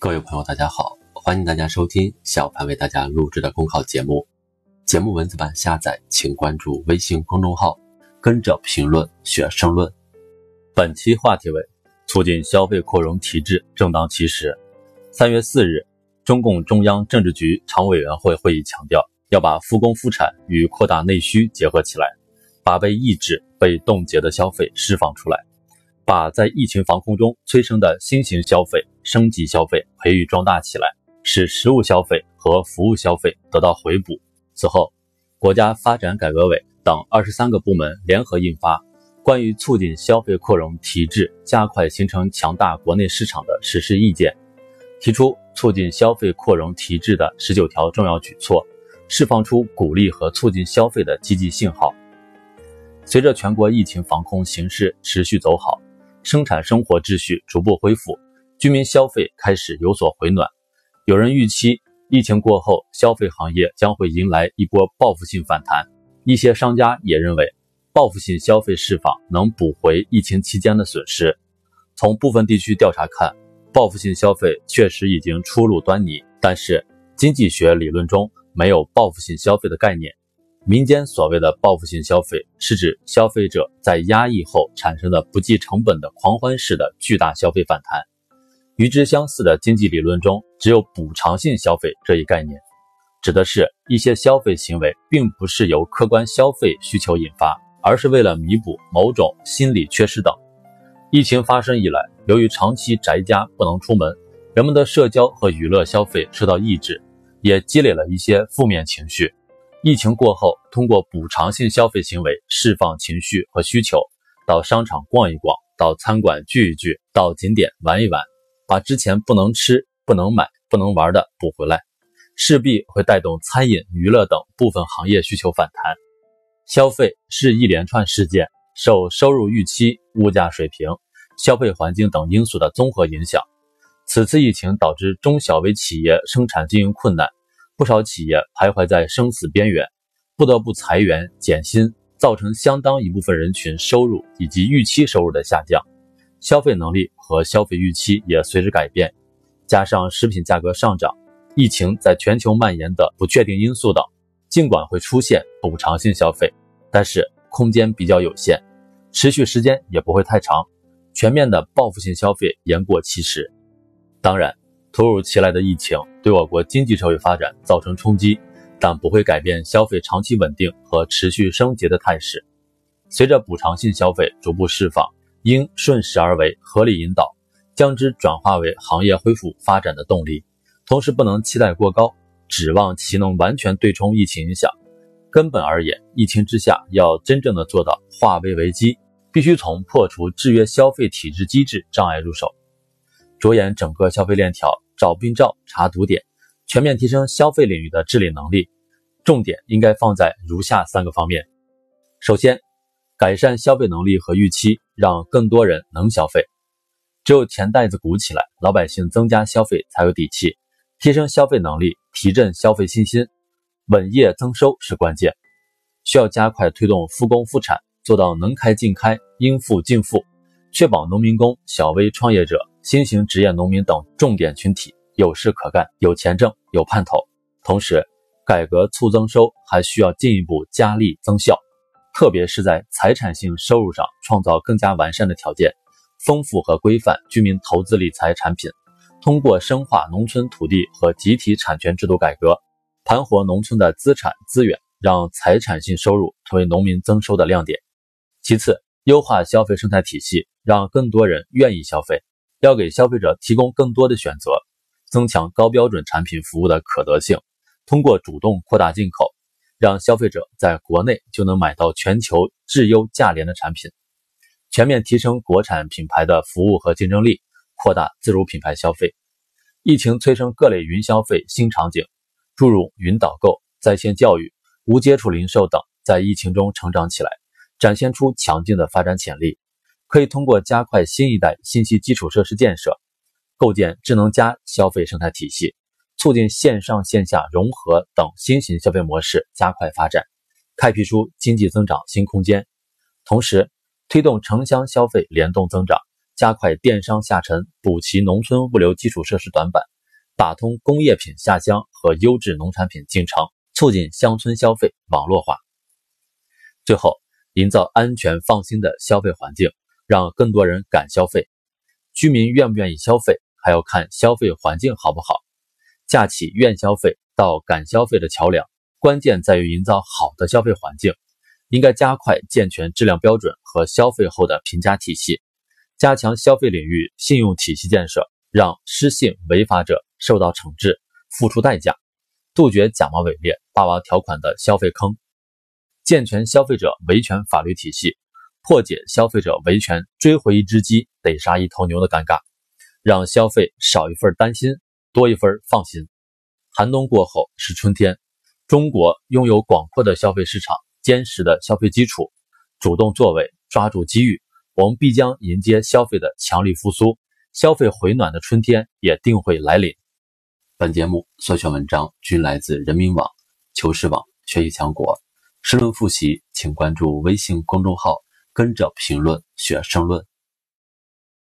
各位朋友，大家好，欢迎大家收听小潘为大家录制的公考节目。节目文字版下载，请关注微信公众号，跟着评论学申论。本期话题为促进消费扩容提质正当其时。三月四日，中共中央政治局常委员会会议强调，要把复工复产与扩大内需结合起来，把被抑制、被冻结的消费释放出来。把在疫情防控中催生的新型消费、升级消费培育壮大起来，使实物消费和服务消费得到回补。此后，国家发展改革委等二十三个部门联合印发《关于促进消费扩容提质、加快形成强大国内市场的实施意见》，提出促进消费扩容提质的十九条重要举措，释放出鼓励和促进消费的积极信号。随着全国疫情防控形势持续走好，生产生活秩序逐步恢复，居民消费开始有所回暖。有人预期疫情过后，消费行业将会迎来一波报复性反弹。一些商家也认为，报复性消费释放能补回疫情期间的损失。从部分地区调查看，报复性消费确实已经初露端倪，但是经济学理论中没有报复性消费的概念。民间所谓的报复性消费，是指消费者在压抑后产生的不计成本的狂欢式的巨大消费反弹。与之相似的经济理论中，只有补偿性消费这一概念，指的是一些消费行为并不是由客观消费需求引发，而是为了弥补某种心理缺失等。疫情发生以来，由于长期宅家不能出门，人们的社交和娱乐消费受到抑制，也积累了一些负面情绪。疫情过后，通过补偿性消费行为释放情绪和需求，到商场逛一逛，到餐馆聚一聚，到景点玩一玩，把之前不能吃、不能买、不能玩的补回来，势必会带动餐饮、娱乐等部分行业需求反弹。消费是一连串事件，受收入预期、物价水平、消费环境等因素的综合影响。此次疫情导致中小微企业生产经营困难。不少企业徘徊在生死边缘，不得不裁员减薪，造成相当一部分人群收入以及预期收入的下降，消费能力和消费预期也随之改变。加上食品价格上涨、疫情在全球蔓延的不确定因素等，尽管会出现补偿性消费，但是空间比较有限，持续时间也不会太长，全面的报复性消费言过其实。当然。突如其来的疫情对我国经济社会发展造成冲击，但不会改变消费长期稳定和持续升级的态势。随着补偿性消费逐步释放，应顺势而为，合理引导，将之转化为行业恢复发展的动力。同时，不能期待过高，指望其能完全对冲疫情影响。根本而言，疫情之下要真正的做到化危为机，必须从破除制约消费体制机制障碍入手，着眼整个消费链条。找病灶、查堵点，全面提升消费领域的治理能力。重点应该放在如下三个方面：首先，改善消费能力和预期，让更多人能消费。只有钱袋子鼓起来，老百姓增加消费才有底气。提升消费能力，提振消费信心，稳业增收是关键。需要加快推动复工复产，做到能开尽开、应付尽付，确保农民工、小微创业者。新型职业农民等重点群体有事可干、有钱挣、有盼头。同时，改革促增收还需要进一步加力增效，特别是在财产性收入上创造更加完善的条件，丰富和规范居民投资理财产品。通过深化农村土地和集体产权制度改革，盘活农村的资产资源，让财产性收入成为农民增收的亮点。其次，优化消费生态体系，让更多人愿意消费。要给消费者提供更多的选择，增强高标准产品服务的可得性，通过主动扩大进口，让消费者在国内就能买到全球质优价廉的产品，全面提升国产品牌的服务和竞争力，扩大自主品牌消费。疫情催生各类云消费新场景，诸如云导购、在线教育、无接触零售等，在疫情中成长起来，展现出强劲的发展潜力。可以通过加快新一代信息基础设施建设，构建智能加消费生态体系，促进线上线下融合等新型消费模式加快发展，开辟出经济增长新空间。同时，推动城乡消费联动增长，加快电商下沉，补齐农村物流基础设施短板，打通工业品下乡和优质农产品进城，促进乡村消费网络化。最后，营造安全放心的消费环境，让更多人敢消费。居民愿不愿意消费，还要看消费环境好不好。架起愿消费到敢消费的桥梁，关键在于营造好的消费环境。应该加快健全质量标准和消费后的评价体系，加强消费领域信用体系建设，让失信违法者受到惩治、付出代价，杜绝假冒伪劣、霸王条款的消费坑，健全消费者维权法律体系，破解消费者维权追回一只鸡得杀一头牛的尴尬，让消费少一份担心，多一份放心。寒冬过后是春天，中国拥有广阔的消费市场。坚实的消费基础，主动作为，抓住机遇，我们必将迎接消费的强力复苏，消费回暖的春天也定会来临。本节目所选文章均来自人民网、求是网、学习强国。申论复习，请关注微信公众号“跟着评论学申论”。